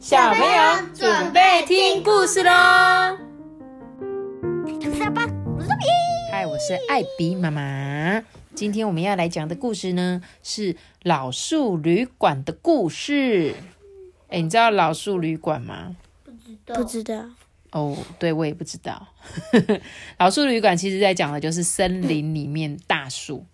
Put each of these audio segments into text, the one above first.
小朋友准备听故事喽！嗨，我是艾比妈妈。今天我们要来讲的故事呢，是老树旅馆的故事。哎，你知道老树旅馆吗？不知道，不知道。哦，对，我也不知道。老树旅馆其实在讲的就是森林里面大树，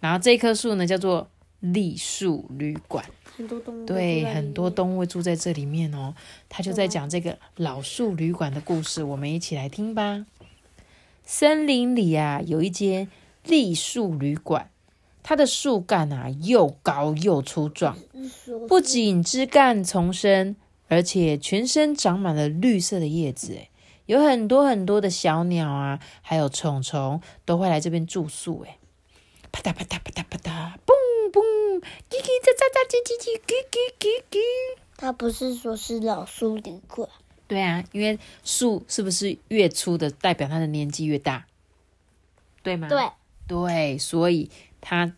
然后这棵树呢叫做栗树旅馆。很多动物对，很多动物住在这里面哦。他就在讲这个老树旅馆的故事，我们一起来听吧。森林里啊，有一间栗树旅馆，它的树干啊又高又粗壮，不仅枝干丛生，而且全身长满了绿色的叶子。诶有很多很多的小鸟啊，还有虫虫都会来这边住宿。诶啪嗒啪嗒啪嗒啪嗒，嘣。嘣，叽叽喳喳喳，叽叽叽，叽叽叽叽。他不是说是老树旅馆？对啊，因为树是不是越粗的，代表它的年纪越大，对吗？对对，所以它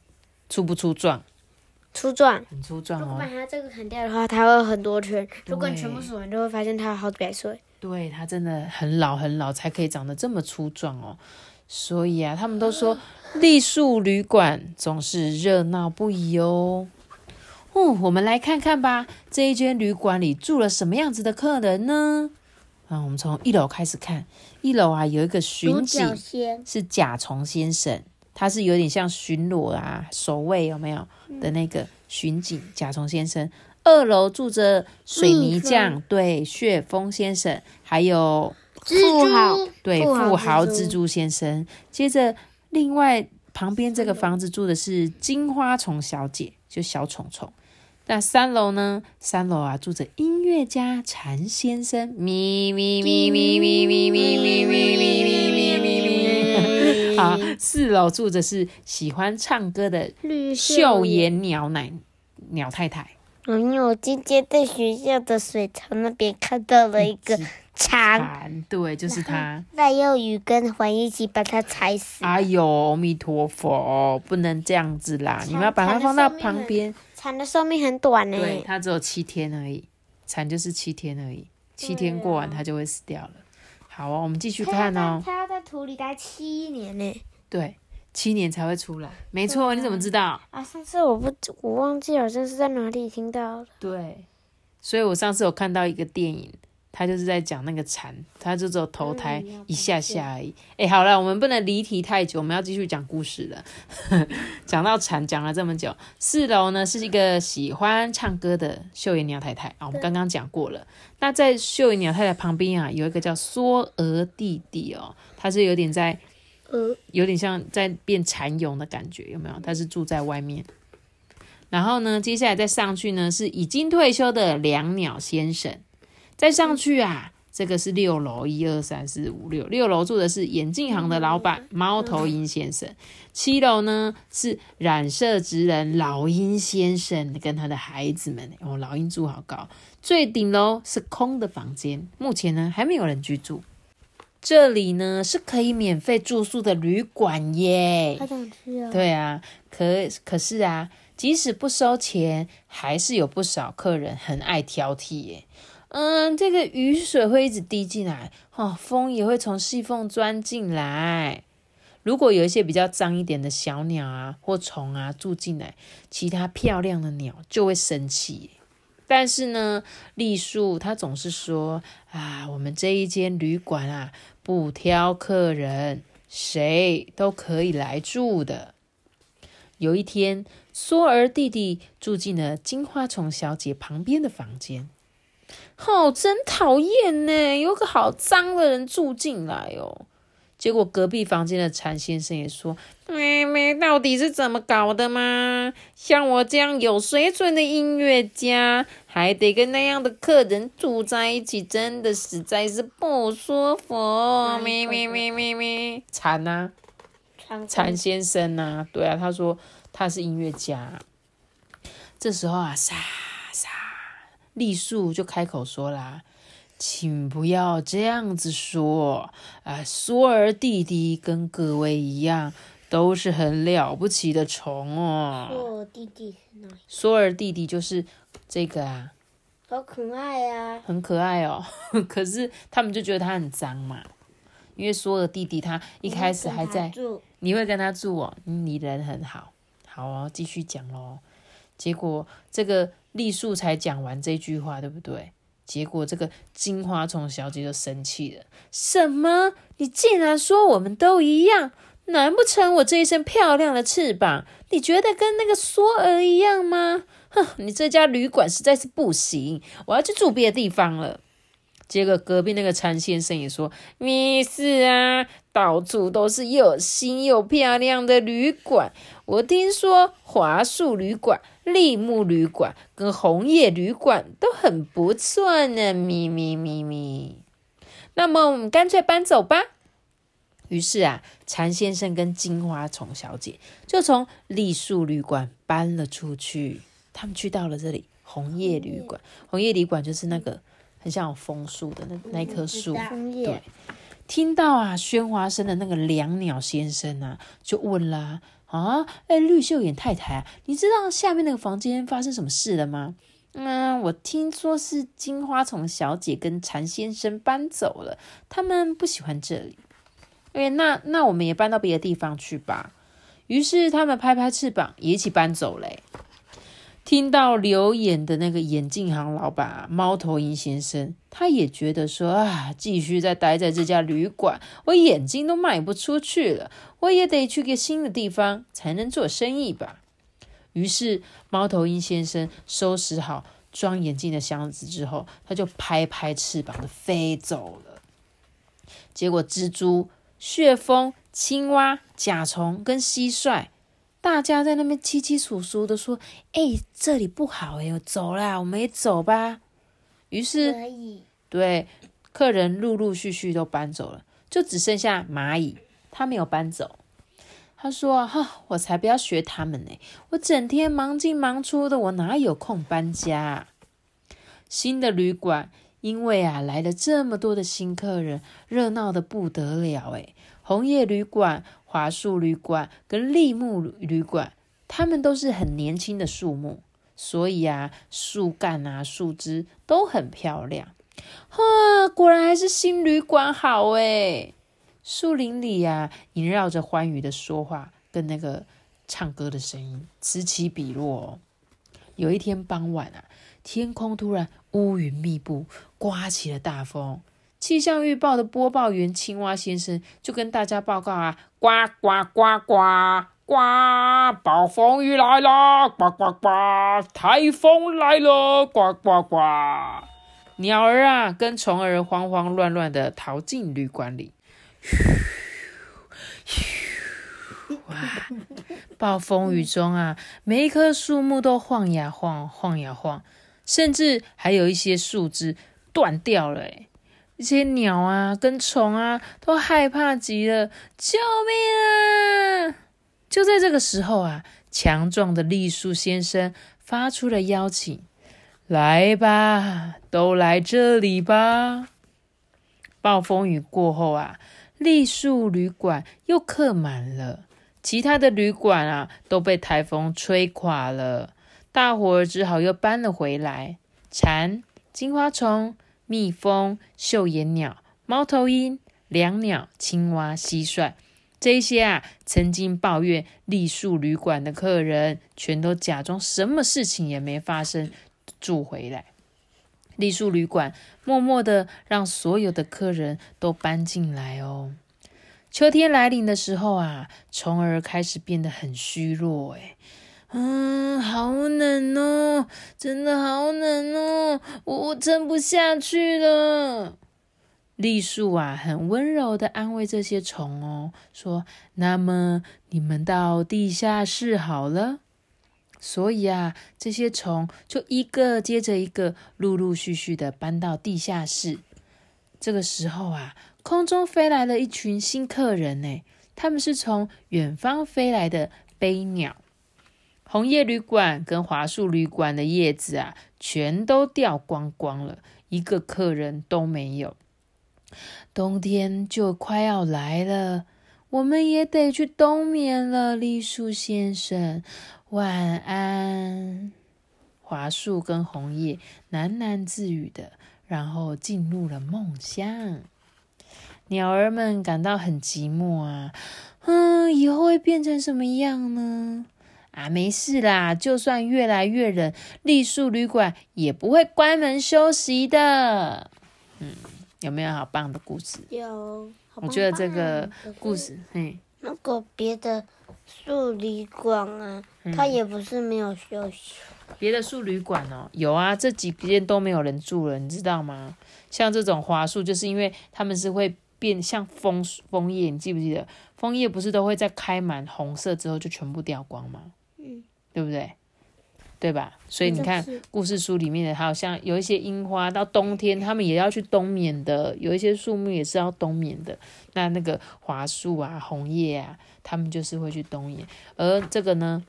粗不粗壮？粗壮，很粗壮哦。如果把它这个砍掉的话，它会很多圈。如果你全部数完，就会发现它好几百岁。对，它真的很老很老，才可以长得这么粗壮哦。所以啊，他们都说。栗树旅馆总是热闹不已哦。哦，我们来看看吧，这一间旅馆里住了什么样子的客人呢？啊，我们从一楼开始看。一楼啊，有一个巡警，是甲虫先生，他是有点像巡逻啊、守卫有没有的那个巡警甲虫先生。二楼住着水泥匠，对，旋风先生，还有富豪，对，富豪蜘蛛先生。接着。另外，旁边这个房子住的是金花虫小姐，就小虫虫。那三楼呢？三楼啊，住着音乐家蝉先生。咪咪咪咪咪咪咪咪咪咪咪咪咪。好，四楼住着是喜欢唱歌的秀妍鸟奶鸟太太。因为我今天在学校的水槽那边看到了一个。蝉，对，就是它。那用鱼跟环一起把它踩死。哎呦，阿弥陀佛，不能这样子啦！你们要把它放到旁边。蝉的寿命很短呢。对，它只有七天而已。蝉就是七天而已，七天过完它就会死掉了。好哦，我们继续看哦。它要在土里待七年呢。对，七年才会出来。没错，你怎么知道？啊，上次我不，我忘记好像是在哪里听到的。对，所以我上次有看到一个电影。他就是在讲那个蝉，他就只有投胎一下下而已。哎，好了，我们不能离题太久，我们要继续讲故事了。讲到蝉，讲了这么久，四楼呢是一个喜欢唱歌的秀妍鸟太太啊，我们刚刚讲过了。那在秀妍鸟太太旁边啊，有一个叫缩鹅弟弟哦，他是有点在，呃，有点像在变蚕蛹的感觉，有没有？他是住在外面。然后呢，接下来再上去呢，是已经退休的两鸟先生。再上去啊，这个是六楼，一二三四五六，六楼住的是眼镜行的老板猫头鹰先生。七楼呢是染色职人老鹰先生跟他的孩子们。哦，老鹰住好高。最顶楼是空的房间，目前呢还没有人居住。这里呢是可以免费住宿的旅馆耶。好想去啊！对啊，可可是啊，即使不收钱，还是有不少客人很爱挑剔耶。嗯，这个雨水会一直滴进来，哦，风也会从细缝钻进来。如果有一些比较脏一点的小鸟啊或虫啊住进来，其他漂亮的鸟就会生气。但是呢，栗树他总是说啊，我们这一间旅馆啊不挑客人，谁都可以来住的。有一天，梭儿弟弟住进了金花虫小姐旁边的房间。哦，真讨厌呢！有个好脏的人住进来哦。结果隔壁房间的蝉先生也说：“妹妹到底是怎么搞的吗？像我这样有水准的音乐家，还得跟那样的客人住在一起，真的实在是不舒服。”咪咪咪咪咪，蝉呐，蝉先生呐，对啊，他说他是音乐家。这时候啊，沙沙。栗树就开口说啦：“请不要这样子说，啊，索尔弟弟跟各位一样，都是很了不起的虫哦。”索尔弟弟是哪？索尔弟弟就是这个啊，好可爱呀！很可爱哦。可是他们就觉得他很脏嘛，因为所有的弟弟他一开始还在，你会跟他住哦，你人很好，好哦，继续讲喽。结果这个栗树才讲完这句话，对不对？结果这个金花虫小姐就生气了，什么？你竟然说我们都一样？难不成我这一身漂亮的翅膀，你觉得跟那个梭儿一样吗？哼，你这家旅馆实在是不行，我要去住别的地方了。结果隔壁那个陈先生也说：“没事啊，到处都是又新又漂亮的旅馆。我听说华树旅馆、立木旅馆跟红叶旅馆都很不错呢。”咪咪咪咪，那么我们干脆搬走吧。于是啊，蝉先生跟金花虫小姐就从栗树旅馆搬了出去。他们去到了这里，红叶旅馆。红叶旅馆就是那个。很像有枫树的那那棵树，对，听到啊喧哗声的那个两鸟先生啊，就问啦啊，哎，绿袖眼太太，你知道下面那个房间发生什么事了吗？嗯，我听说是金花虫小姐跟蝉先生搬走了，他们不喜欢这里。哎，那那我们也搬到别的地方去吧。于是他们拍拍翅膀，也一起搬走嘞。听到留言的那个眼镜行老板猫头鹰先生，他也觉得说啊，继续再待在这家旅馆，我眼睛都卖不出去了，我也得去个新的地方才能做生意吧。于是，猫头鹰先生收拾好装眼镜的箱子之后，他就拍拍翅膀的飞走了。结果，蜘蛛、旋风、青蛙、甲虫跟蟋蟀。大家在那边稀稀疏疏的说：“哎，这里不好哎，走啦，我们也走吧。”于是，对客人陆陆续续都搬走了，就只剩下蚂蚁，他没有搬走。他说：“哈，我才不要学他们呢！我整天忙进忙出的，我哪有空搬家？”新的旅馆因为啊来了这么多的新客人，热闹的不得了哎！红叶旅馆。华树旅馆跟立木旅馆，它们都是很年轻的树木，所以啊，树干啊、树枝都很漂亮。哈，果然还是新旅馆好诶。树林里呀，萦绕着欢愉的说话跟那个唱歌的声音，此起彼落。有一天傍晚啊，天空突然乌云密布，刮起了大风。气象预报的播报员青蛙先生就跟大家报告啊，呱呱呱呱呱，暴风雨来了，呱呱呱，台风来了，呱呱呱。鸟儿啊，跟虫儿慌慌乱乱的逃进旅馆里。哇！暴风雨中啊，每一棵树木都晃呀晃，晃呀晃，甚至还有一些树枝断掉了，哎。一些鸟啊，跟虫啊，都害怕极了，救命啊！就在这个时候啊，强壮的栗树先生发出了邀请：“来吧，都来这里吧！”暴风雨过后啊，栗树旅馆又客满了，其他的旅馆啊都被台风吹垮了，大伙儿只好又搬了回来。蝉、金花虫。蜜蜂、绣眼鸟、猫头鹰、两鸟、青蛙、蟋蟀，这些啊，曾经抱怨栗树旅馆的客人，全都假装什么事情也没发生，住回来。栗树旅馆默默的让所有的客人都搬进来哦。秋天来临的时候啊，虫儿开始变得很虚弱，诶嗯，好冷哦，真的好冷哦，我我撑不下去了。栗树啊，很温柔的安慰这些虫哦，说：“那么你们到地下室好了。”所以啊，这些虫就一个接着一个，陆陆续续的搬到地下室。这个时候啊，空中飞来了一群新客人呢，他们是从远方飞来的飞鸟。红叶旅馆跟华树旅馆的叶子啊，全都掉光光了，一个客人都没有。冬天就快要来了，我们也得去冬眠了。栗树先生，晚安。华树跟红叶喃喃自语的，然后进入了梦乡。鸟儿们感到很寂寞啊，嗯，以后会变成什么样呢？啊，没事啦，就算越来越冷，栗树旅馆也不会关门休息的。嗯，有没有好棒的故事？有，我觉得这个故事，嘿，那个别的树旅馆啊，它也不是没有休息。别的树旅馆哦，有啊，这几间都没有人住了，你知道吗？像这种桦树，就是因为他们是会变像枫枫叶，你记不记得？枫叶不是都会在开满红色之后就全部掉光吗？嗯，对不对？对吧？所以你看故事书里面的，好像有一些樱花，到冬天他们也要去冬眠的，有一些树木也是要冬眠的。那那个桦树啊、红叶啊，他们就是会去冬眠。而这个呢，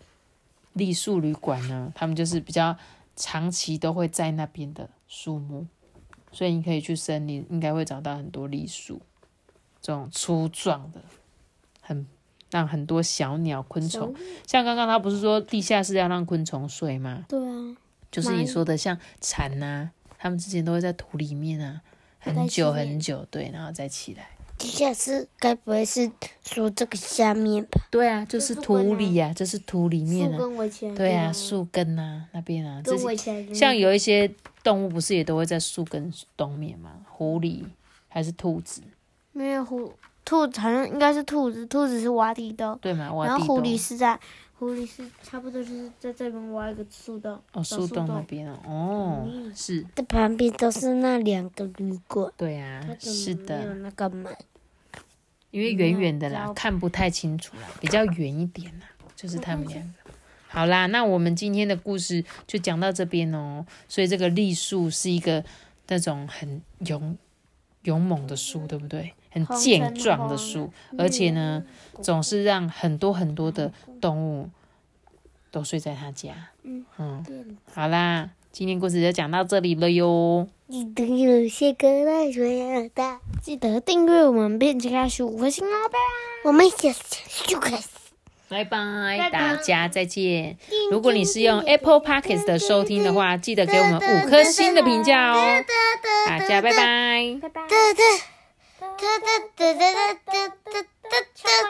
栗树旅馆呢，他们就是比较长期都会在那边的树木，所以你可以去森林，应该会找到很多栗树，这种粗壮的，很让很多小鸟、昆虫，像刚刚他不是说地下室要让昆虫睡吗？对啊，就是你说的像蝉呐、它们之前都会在土里面啊，很久很久，对，然后再起来。地下室该不会是说这个下面吧？对啊，就是土啊里啊，就是土里面啊，对啊，树根啊那边啊，这些像有一些动物不是也都会在树根东面吗？狐狸还是兔子，没有狐兔子好像应该是兔子，兔子是挖地洞，对嘛？挖然后狐狸是在狐狸是差不多就是在这边挖一个树洞，哦，树洞那边哦，哦，嗯是，这旁边都是那两个旅馆，对啊是没有的，那个门。因为远远的啦，看不太清楚啦，比较远一点啦，就是他们两个。好啦，那我们今天的故事就讲到这边哦。所以这个栗树是一个那种很勇勇猛的树，对不对？很健壮的树，而且呢，总是让很多很多的动物都睡在他家。嗯嗯，好啦，今天故事就讲到这里了哟。记得有些歌来水耳大，记得订阅我们并且开始五颗星哦，拜拜。我们下次就开始。拜拜，拜拜大家再见。如果你是用 Apple Podcast 的收听的话，记得给我们五颗星的评价哦。大家拜拜。拜拜。哒哒哒哒哒哒哒哒。